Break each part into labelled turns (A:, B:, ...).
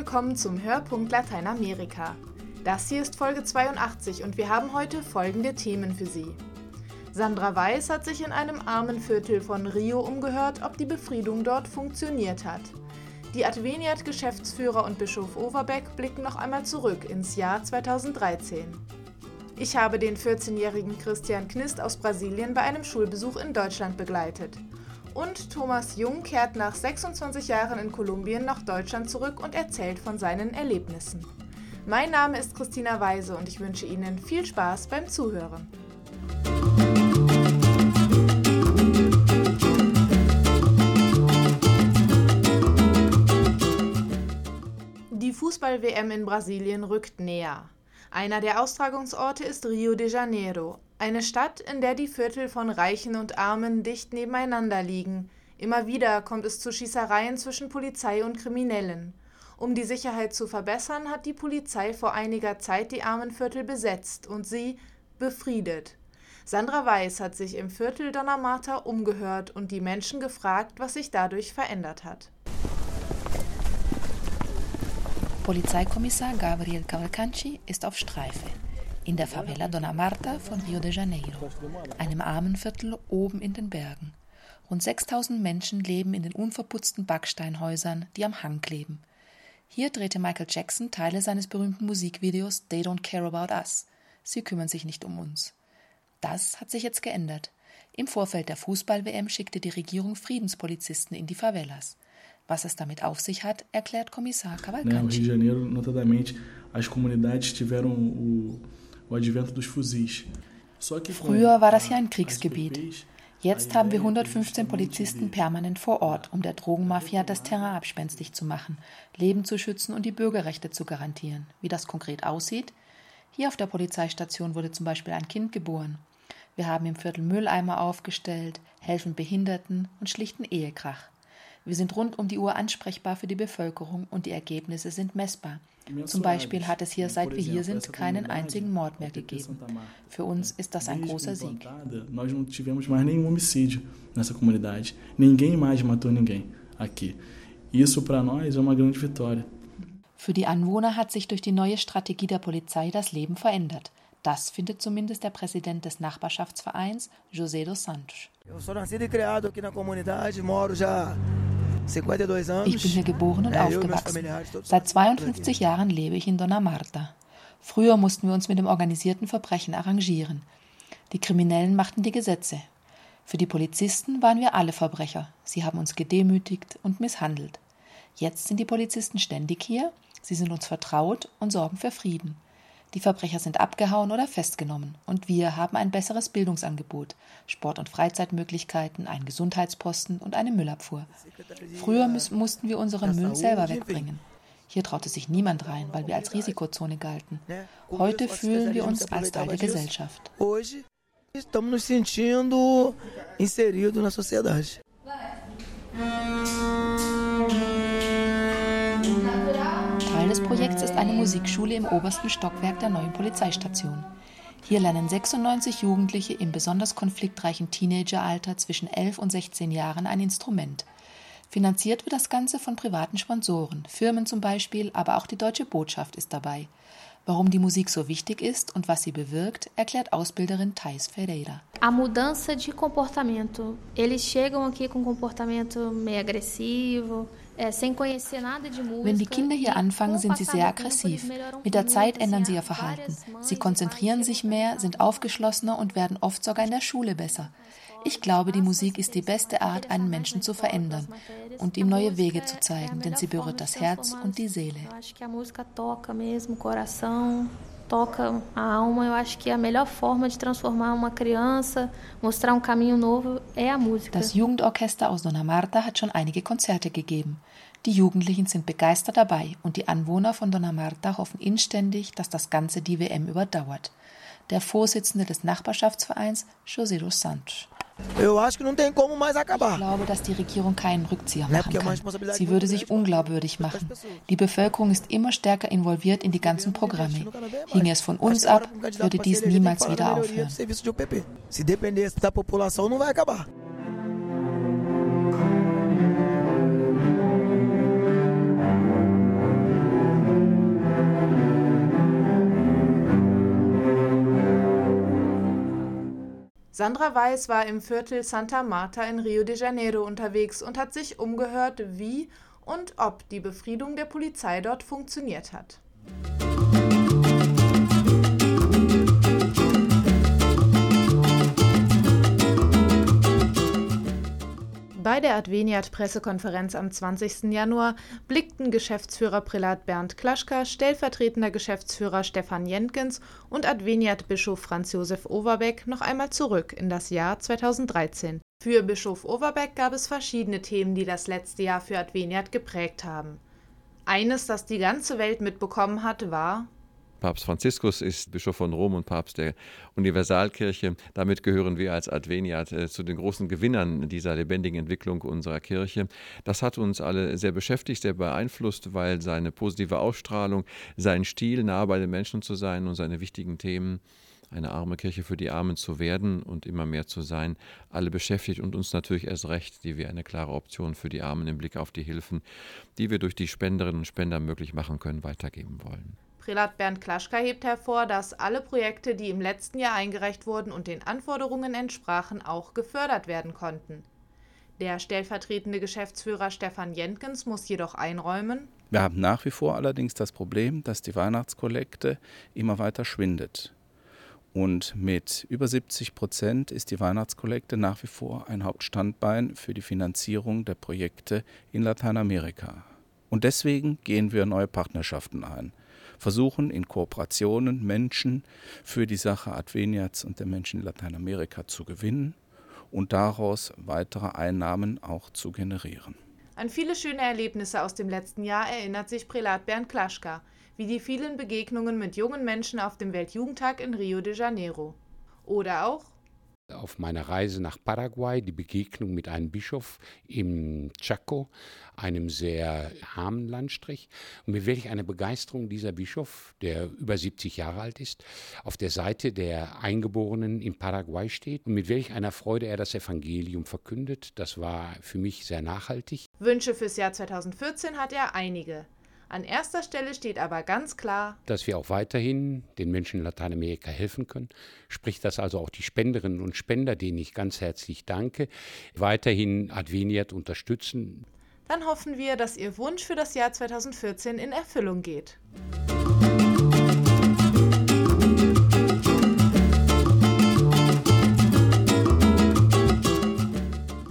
A: willkommen zum Hörpunkt Lateinamerika. Das hier ist Folge 82 und wir haben heute folgende Themen für Sie. Sandra Weiß hat sich in einem armen Viertel von Rio umgehört, ob die Befriedung dort funktioniert hat. Die Adveniat-Geschäftsführer und Bischof Overbeck blicken noch einmal zurück ins Jahr 2013. Ich habe den 14-jährigen Christian Knist aus Brasilien bei einem Schulbesuch in Deutschland begleitet. Und Thomas Jung kehrt nach 26 Jahren in Kolumbien nach Deutschland zurück und erzählt von seinen Erlebnissen. Mein Name ist Christina Weise und ich wünsche Ihnen viel Spaß beim Zuhören. Die Fußball-WM in Brasilien rückt näher. Einer der Austragungsorte ist Rio de Janeiro, eine Stadt, in der die Viertel von Reichen und Armen dicht nebeneinander liegen. Immer wieder kommt es zu Schießereien zwischen Polizei und Kriminellen. Um die Sicherheit zu verbessern, hat die Polizei vor einiger Zeit die Armenviertel besetzt und sie befriedet. Sandra Weiß hat sich im Viertel Donna Marta umgehört und die Menschen gefragt, was sich dadurch verändert hat.
B: Polizeikommissar Gabriel Cavalcanci ist auf Streife in der Favela Dona Marta von Rio de Janeiro, einem Armenviertel oben in den Bergen. Rund 6000 Menschen leben in den unverputzten Backsteinhäusern, die am Hang kleben. Hier drehte Michael Jackson Teile seines berühmten Musikvideos They Don't Care About Us. Sie kümmern sich nicht um uns. Das hat sich jetzt geändert. Im Vorfeld der Fußball-WM schickte die Regierung Friedenspolizisten in die Favelas. Was es damit auf sich hat, erklärt Kommissar Cavalcanti.
C: Rio de Janeiro, notadamente, as comunidades tiveram o
B: Früher war das ja ein Kriegsgebiet. Jetzt haben wir 115 Polizisten permanent vor Ort, um der Drogenmafia das Terrain abspenstig zu machen, Leben zu schützen und die Bürgerrechte zu garantieren. Wie das konkret aussieht? Hier auf der Polizeistation wurde zum Beispiel ein Kind geboren. Wir haben im Viertel Mülleimer aufgestellt, helfen Behinderten und schlichten Ehekrach. Wir sind rund um die Uhr ansprechbar für die Bevölkerung und die Ergebnisse sind messbar. Zum Beispiel hat es hier, seit wir hier sind, keinen einzigen Mord mehr gegeben. Für uns ist das ein großer Sieg.
C: Nós não tivemos mais nenhum homicídio nessa comunidade. Ninguém mais matou ninguém aqui. Isso para nós é uma grande vitória.
B: Für die Anwohner hat sich durch die neue Strategie der Polizei das Leben verändert. Das findet zumindest der Präsident des Nachbarschaftsvereins, José dos Santos.
D: E já
B: ich bin hier geboren und aufgewachsen. Seit 52 Jahren lebe ich in Donna Marta. Früher mussten wir uns mit dem organisierten Verbrechen arrangieren. Die Kriminellen machten die Gesetze. Für die Polizisten waren wir alle Verbrecher. Sie haben uns gedemütigt und misshandelt. Jetzt sind die Polizisten ständig hier, sie sind uns vertraut und sorgen für Frieden. Die Verbrecher sind abgehauen oder festgenommen und wir haben ein besseres Bildungsangebot, Sport- und Freizeitmöglichkeiten, einen Gesundheitsposten und eine Müllabfuhr. Früher mussten wir unseren Müll selber wegbringen. Hier traute sich niemand rein, weil wir als Risikozone galten. Heute fühlen wir uns als Teil der Gesellschaft.
D: Estamos nos sentindo inseridos na sociedade.
B: Eine Musikschule im obersten Stockwerk der neuen Polizeistation. Hier lernen 96 Jugendliche im besonders konfliktreichen Teenageralter zwischen 11 und 16 Jahren ein Instrument. Finanziert wird das Ganze von privaten Sponsoren, Firmen zum Beispiel, aber auch die Deutsche Botschaft ist dabei. Warum die Musik so wichtig ist und was sie bewirkt, erklärt Ausbilderin Thais Ferreira.
E: A mudança de comportamento. Eles chegam aqui com comportamento meio agressivo,
B: wenn die Kinder hier anfangen, sind sie sehr aggressiv. Mit der Zeit ändern sie ihr Verhalten. Sie konzentrieren sich mehr, sind aufgeschlossener und werden oft sogar in der Schule besser. Ich glaube, die Musik ist die beste Art, einen Menschen zu verändern und ihm neue Wege zu zeigen, denn sie berührt das Herz und die Seele
E: toca a alma. Eu acho que a melhor forma de transformar uma criança, mostrar um caminho novo, é a música.
B: Das Jugendorchester aus Dona Marta hat schon einige Konzerte gegeben. Die Jugendlichen sind begeistert dabei und die Anwohner von Dona Marta hoffen inständig, dass das Ganze die WM überdauert. Der Vorsitzende des Nachbarschaftsvereins, José dos Santos. Ich glaube, dass die Regierung keinen Rückzieher machen kann. Sie würde sich unglaubwürdig machen. Die Bevölkerung ist immer stärker involviert in die ganzen Programme. Hinge es von uns ab, würde dies niemals wieder aufhören.
A: Sandra Weiß war im Viertel Santa Marta in Rio de Janeiro unterwegs und hat sich umgehört, wie und ob die Befriedung der Polizei dort funktioniert hat. Bei der Adveniat-Pressekonferenz am 20. Januar blickten Geschäftsführer Prälat Bernd Klaschka, stellvertretender Geschäftsführer Stefan Jenkens und Adveniat-Bischof Franz Josef Overbeck noch einmal zurück in das Jahr 2013. Für Bischof Overbeck gab es verschiedene Themen, die das letzte Jahr für Adveniat geprägt haben. Eines, das die ganze Welt mitbekommen hat, war
F: Papst Franziskus ist Bischof von Rom und Papst der Universalkirche. Damit gehören wir als Adveniat äh, zu den großen Gewinnern dieser lebendigen Entwicklung unserer Kirche. Das hat uns alle sehr beschäftigt, sehr beeinflusst, weil seine positive Ausstrahlung, sein Stil, nah bei den Menschen zu sein und seine wichtigen Themen eine arme Kirche für die Armen zu werden und immer mehr zu sein, alle beschäftigt und uns natürlich erst recht, die wir eine klare Option für die Armen im Blick auf die Hilfen, die wir durch die Spenderinnen und Spender möglich machen können, weitergeben wollen.
A: Prälat Bernd Klaschka hebt hervor, dass alle Projekte, die im letzten Jahr eingereicht wurden und den Anforderungen entsprachen, auch gefördert werden konnten. Der stellvertretende Geschäftsführer Stefan Jenkens muss jedoch einräumen,
G: wir haben nach wie vor allerdings das Problem, dass die Weihnachtskollekte immer weiter schwindet. Und mit über 70 Prozent ist die Weihnachtskollekte nach wie vor ein Hauptstandbein für die Finanzierung der Projekte in Lateinamerika. Und deswegen gehen wir neue Partnerschaften ein versuchen in Kooperationen Menschen für die Sache Adveniats und der Menschen in Lateinamerika zu gewinnen und daraus weitere Einnahmen auch zu generieren.
A: An viele schöne Erlebnisse aus dem letzten Jahr erinnert sich Prälat Bernd Klaschka, wie die vielen Begegnungen mit jungen Menschen auf dem Weltjugendtag in Rio de Janeiro. Oder auch
H: auf meiner Reise nach Paraguay die Begegnung mit einem Bischof im Chaco, einem sehr armen Landstrich. Und mir wirklich eine Begeisterung dieser Bischof, der über 70 Jahre alt ist, auf der Seite der Eingeborenen in Paraguay steht und mit welch einer Freude er das Evangelium verkündet. Das war für mich sehr nachhaltig.
A: Wünsche fürs Jahr 2014 hat er einige. An erster Stelle steht aber ganz klar,
H: dass wir auch weiterhin den Menschen in Lateinamerika helfen können. Sprich, dass also auch die Spenderinnen und Spender, denen ich ganz herzlich danke, weiterhin Adveniat unterstützen.
A: Dann hoffen wir, dass Ihr Wunsch für das Jahr 2014 in Erfüllung geht.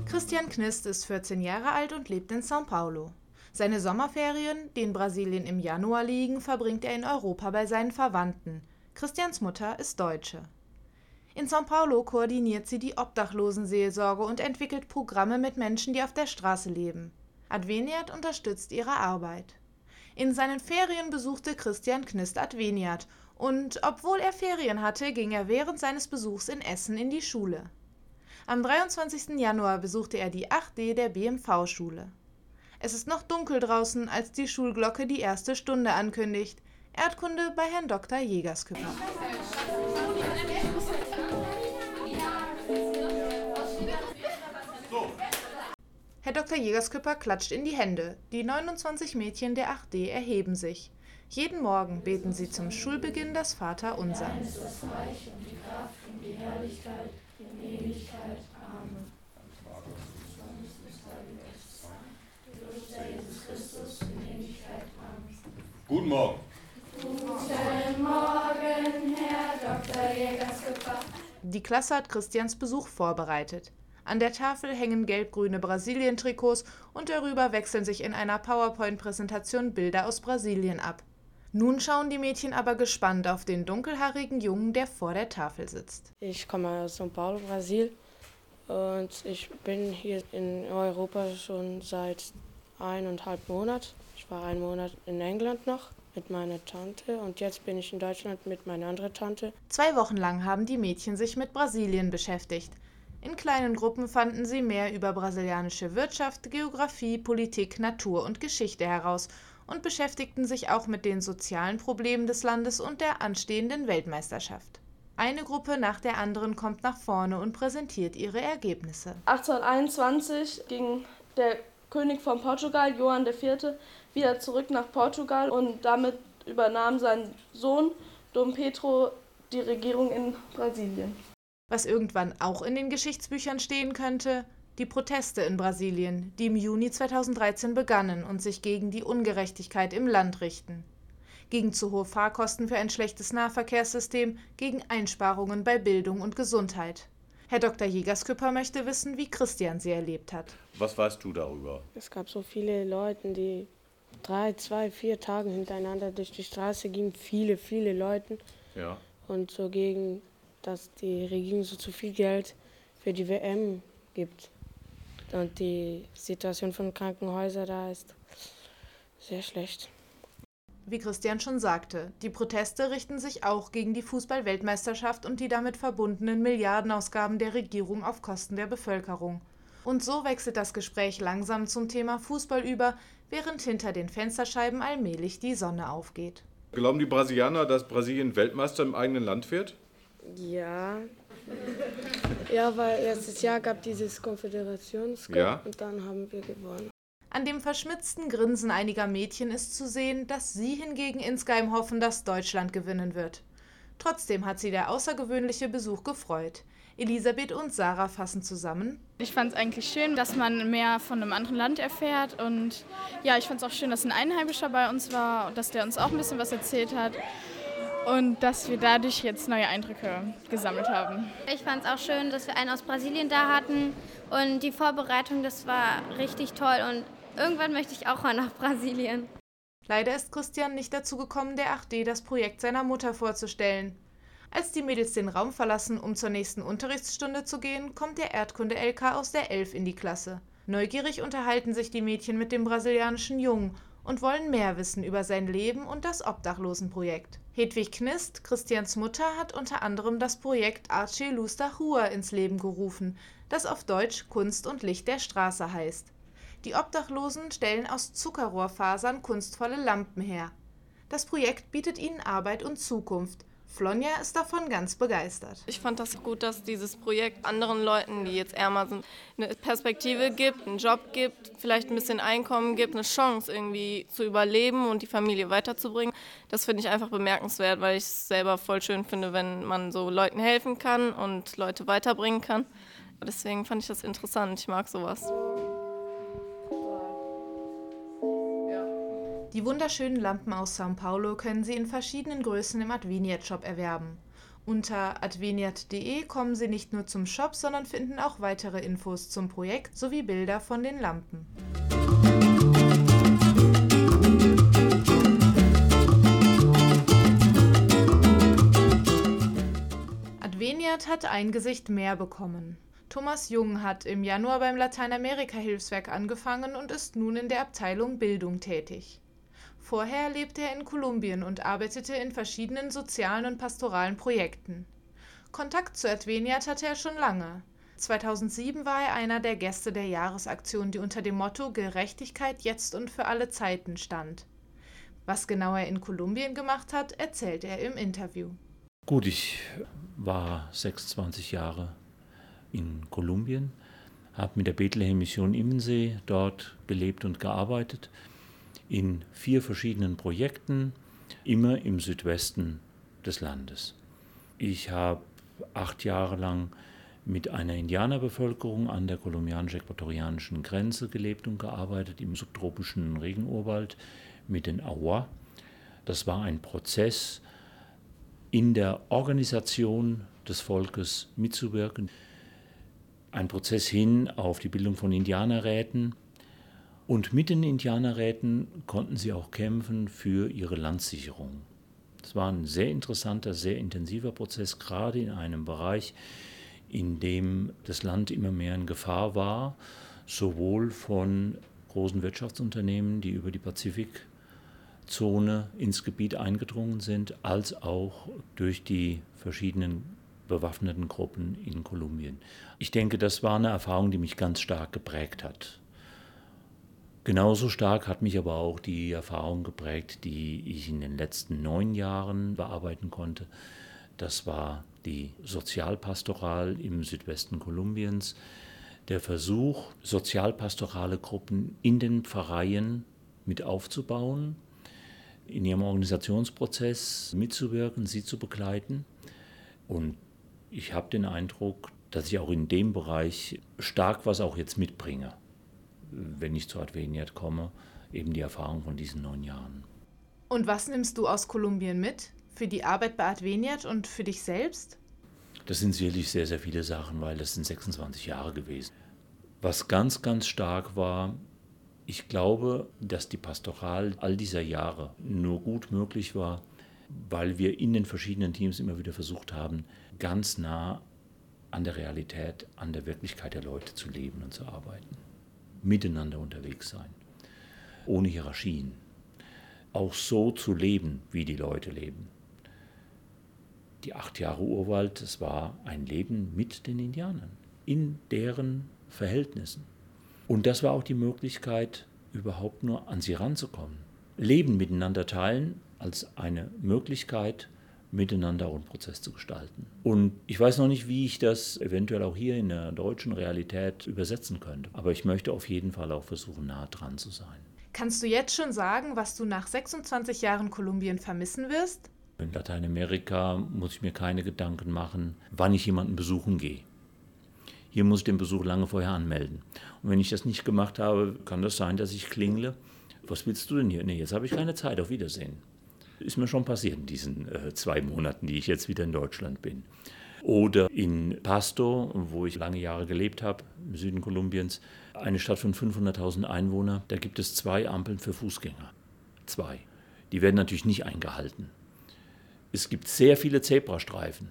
A: Christian Knist ist 14 Jahre alt und lebt in São Paulo. Seine Sommerferien, die in Brasilien im Januar liegen, verbringt er in Europa bei seinen Verwandten. Christians Mutter ist Deutsche. In São Paulo koordiniert sie die Obdachlosenseelsorge und entwickelt Programme mit Menschen, die auf der Straße leben. Adveniat unterstützt ihre Arbeit. In seinen Ferien besuchte Christian Knist Adveniat und obwohl er Ferien hatte, ging er während seines Besuchs in Essen in die Schule. Am 23. Januar besuchte er die 8D der BMV-Schule. Es ist noch dunkel draußen, als die Schulglocke die erste Stunde ankündigt. Erdkunde bei Herrn Dr. Jägersküpper. Herr Dr. Jägersküpper klatscht in die Hände. Die 29 Mädchen der 8D erheben sich. Jeden Morgen beten sie zum Schulbeginn das Vaterunser. Dein ist das Reich und die Kraft und die Herrlichkeit in Ewigkeit.
I: Guten Morgen.
A: Guten Morgen, Herr Dr. Jägerskipper. Die Klasse hat Christians Besuch vorbereitet. An der Tafel hängen gelb-grüne Brasilien-Trikots und darüber wechseln sich in einer PowerPoint-Präsentation Bilder aus Brasilien ab. Nun schauen die Mädchen aber gespannt auf den dunkelhaarigen Jungen, der vor der Tafel sitzt.
J: Ich komme aus São Paulo, Brasil. Und ich bin hier in Europa schon seit eineinhalb Monaten. Ich war einen Monat in England noch mit meiner Tante und jetzt bin ich in Deutschland mit meiner anderen Tante.
A: Zwei Wochen lang haben die Mädchen sich mit Brasilien beschäftigt. In kleinen Gruppen fanden sie mehr über brasilianische Wirtschaft, Geographie, Politik, Natur und Geschichte heraus und beschäftigten sich auch mit den sozialen Problemen des Landes und der anstehenden Weltmeisterschaft. Eine Gruppe nach der anderen kommt nach vorne und präsentiert ihre Ergebnisse.
K: 1821 ging der König von Portugal, Johann IV., wieder zurück nach Portugal und damit übernahm sein Sohn Dom Pedro die Regierung in Brasilien.
A: Was irgendwann auch in den Geschichtsbüchern stehen könnte, die Proteste in Brasilien, die im Juni 2013 begannen und sich gegen die Ungerechtigkeit im Land richten. Gegen zu hohe Fahrkosten für ein schlechtes Nahverkehrssystem, gegen Einsparungen bei Bildung und Gesundheit. Herr Dr. Jägersküpper möchte wissen, wie Christian sie erlebt hat.
F: Was weißt du darüber?
J: Es gab so viele Leute, die drei, zwei, vier Tage hintereinander durch die Straße gingen. Viele, viele Leute.
F: Ja.
J: Und so gegen, dass die Regierung so zu viel Geld für die WM gibt. Und die Situation von Krankenhäusern da ist sehr schlecht.
A: Wie Christian schon sagte, die Proteste richten sich auch gegen die Fußball-Weltmeisterschaft und die damit verbundenen Milliardenausgaben der Regierung auf Kosten der Bevölkerung. Und so wechselt das Gespräch langsam zum Thema Fußball über, während hinter den Fensterscheiben allmählich die Sonne aufgeht.
F: Glauben die Brasilianer, dass Brasilien Weltmeister im eigenen Land wird?
J: Ja. Ja, weil letztes Jahr gab dieses Konföderationscup
F: Ja.
J: und dann haben wir gewonnen.
A: An dem verschmitzten Grinsen einiger Mädchen ist zu sehen, dass sie hingegen insgeheim hoffen, dass Deutschland gewinnen wird. Trotzdem hat sie der außergewöhnliche Besuch gefreut. Elisabeth und Sarah fassen zusammen.
I: Ich fand es eigentlich schön, dass man mehr von einem anderen Land erfährt. Und ja, ich fand es auch schön, dass ein Einheimischer bei uns war und dass der uns auch ein bisschen was erzählt hat. Und dass wir dadurch jetzt neue Eindrücke gesammelt haben.
L: Ich fand es auch schön, dass wir einen aus Brasilien da hatten. Und die Vorbereitung, das war richtig toll. Und irgendwann möchte ich auch mal nach Brasilien.
A: Leider ist Christian nicht dazu gekommen, der 8D das Projekt seiner Mutter vorzustellen. Als die Mädels den Raum verlassen, um zur nächsten Unterrichtsstunde zu gehen, kommt der Erdkunde-LK aus der 11 in die Klasse. Neugierig unterhalten sich die Mädchen mit dem brasilianischen Jungen und wollen mehr wissen über sein Leben und das Obdachlosenprojekt. Hedwig Knist, Christians Mutter, hat unter anderem das Projekt Arce Luz da Rua ins Leben gerufen, das auf Deutsch Kunst und Licht der Straße heißt. Die Obdachlosen stellen aus Zuckerrohrfasern kunstvolle Lampen her. Das Projekt bietet ihnen Arbeit und Zukunft. Flonja ist davon ganz begeistert.
M: Ich fand das gut, dass dieses Projekt anderen Leuten, die jetzt ärmer sind, eine Perspektive gibt, einen Job gibt, vielleicht ein bisschen Einkommen gibt, eine Chance irgendwie zu überleben und die Familie weiterzubringen. Das finde ich einfach bemerkenswert, weil ich es selber voll schön finde, wenn man so Leuten helfen kann und Leute weiterbringen kann. Deswegen fand ich das interessant. Ich mag sowas.
A: Die wunderschönen Lampen aus São Paulo können Sie in verschiedenen Größen im Adveniat Shop erwerben. Unter adveniat.de kommen Sie nicht nur zum Shop, sondern finden auch weitere Infos zum Projekt sowie Bilder von den Lampen. Adveniat hat ein Gesicht mehr bekommen. Thomas Jung hat im Januar beim Lateinamerika-Hilfswerk angefangen und ist nun in der Abteilung Bildung tätig. Vorher lebte er in Kolumbien und arbeitete in verschiedenen sozialen und pastoralen Projekten. Kontakt zu Adveniat hatte er schon lange. 2007 war er einer der Gäste der Jahresaktion, die unter dem Motto Gerechtigkeit jetzt und für alle Zeiten stand. Was genau er in Kolumbien gemacht hat, erzählt er im Interview.
N: Gut, ich war 26 Jahre in Kolumbien, habe mit der Bethlehem Mission Immensee dort gelebt und gearbeitet in vier verschiedenen Projekten, immer im Südwesten des Landes. Ich habe acht Jahre lang mit einer Indianerbevölkerung an der kolumbianisch-äquatorianischen Grenze gelebt und gearbeitet, im subtropischen Regenurwald mit den Awa. Das war ein Prozess, in der Organisation des Volkes mitzuwirken. Ein Prozess hin auf die Bildung von Indianerräten, und mit den Indianerräten konnten sie auch kämpfen für ihre Landsicherung. Es war ein sehr interessanter, sehr intensiver Prozess, gerade in einem Bereich, in dem das Land immer mehr in Gefahr war, sowohl von großen Wirtschaftsunternehmen, die über die Pazifikzone ins Gebiet eingedrungen sind, als auch durch die verschiedenen bewaffneten Gruppen in Kolumbien. Ich denke, das war eine Erfahrung, die mich ganz stark geprägt hat. Genauso stark hat mich aber auch die Erfahrung geprägt, die ich in den letzten neun Jahren bearbeiten konnte. Das war die Sozialpastoral im Südwesten Kolumbiens, der Versuch, sozialpastorale Gruppen in den Pfarreien mit aufzubauen, in ihrem Organisationsprozess mitzuwirken, sie zu begleiten. Und ich habe den Eindruck, dass ich auch in dem Bereich stark was auch jetzt mitbringe, wenn ich zu Adveniat komme, eben die Erfahrung von diesen neun Jahren.
A: Und was nimmst du aus Kolumbien mit? Für die Arbeit bei Adveniat und für dich selbst?
N: Das sind sicherlich sehr, sehr viele Sachen, weil das sind 26 Jahre gewesen. Was ganz, ganz stark war, ich glaube, dass die Pastoral all dieser Jahre nur gut möglich war, weil wir in den verschiedenen Teams immer wieder versucht haben, ganz nah an der Realität, an der Wirklichkeit der Leute zu leben und zu arbeiten. Miteinander unterwegs sein, ohne Hierarchien. Auch so zu leben, wie die Leute leben. Die acht Jahre Urwald, das war ein Leben mit den Indianern, in deren Verhältnissen. Und das war auch die Möglichkeit, überhaupt nur an sie ranzukommen. Leben miteinander teilen als eine Möglichkeit, miteinander auch einen Prozess zu gestalten. Und ich weiß noch nicht, wie ich das eventuell auch hier in der deutschen Realität übersetzen könnte. Aber ich möchte auf jeden Fall auch versuchen, nah dran zu sein.
A: Kannst du jetzt schon sagen, was du nach 26 Jahren Kolumbien vermissen wirst?
N: In Lateinamerika muss ich mir keine Gedanken machen, wann ich jemanden besuchen gehe. Hier muss ich den Besuch lange vorher anmelden. Und wenn ich das nicht gemacht habe, kann das sein, dass ich klingle. Was willst du denn hier? Nee, jetzt habe ich keine Zeit. Auf Wiedersehen. Ist mir schon passiert in diesen äh, zwei Monaten, die ich jetzt wieder in Deutschland bin. Oder in Pasto, wo ich lange Jahre gelebt habe, im Süden Kolumbiens, eine Stadt von 500.000 Einwohnern, da gibt es zwei Ampeln für Fußgänger. Zwei. Die werden natürlich nicht eingehalten. Es gibt sehr viele Zebrastreifen.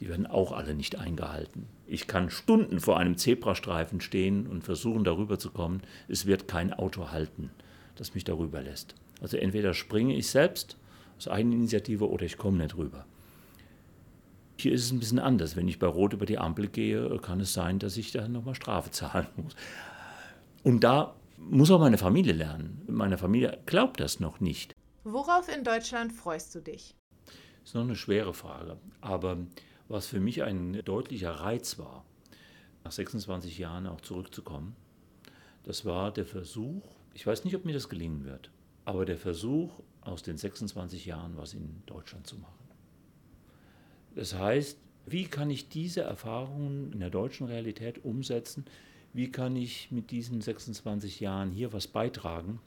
N: Die werden auch alle nicht eingehalten. Ich kann Stunden vor einem Zebrastreifen stehen und versuchen, darüber zu kommen. Es wird kein Auto halten, das mich darüber lässt. Also entweder springe ich selbst aus Eigeninitiative oder ich komme nicht rüber. Hier ist es ein bisschen anders. Wenn ich bei Rot über die Ampel gehe, kann es sein, dass ich dann nochmal Strafe zahlen muss. Und da muss auch meine Familie lernen. Meine Familie glaubt das noch nicht.
A: Worauf in Deutschland freust du dich?
N: Das ist noch eine schwere Frage. Aber was für mich ein deutlicher Reiz war, nach 26 Jahren auch zurückzukommen, das war der Versuch, ich weiß nicht, ob mir das gelingen wird, aber der Versuch, aus den 26 Jahren was in Deutschland zu machen. Das heißt, wie kann ich diese Erfahrungen in der deutschen Realität umsetzen? Wie kann ich mit diesen 26 Jahren hier was beitragen?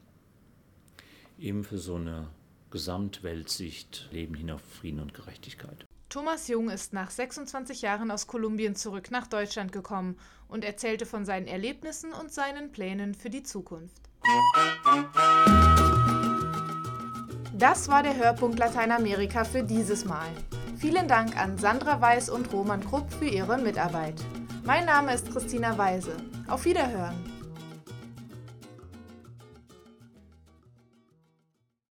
N: Eben für so eine Gesamtweltsicht, Leben hin auf Frieden und Gerechtigkeit.
A: Thomas Jung ist nach 26 Jahren aus Kolumbien zurück nach Deutschland gekommen und erzählte von seinen Erlebnissen und seinen Plänen für die Zukunft. Das war der Hörpunkt Lateinamerika für dieses Mal. Vielen Dank an Sandra Weiß und Roman Krupp für ihre Mitarbeit. Mein Name ist Christina Weise. Auf Wiederhören!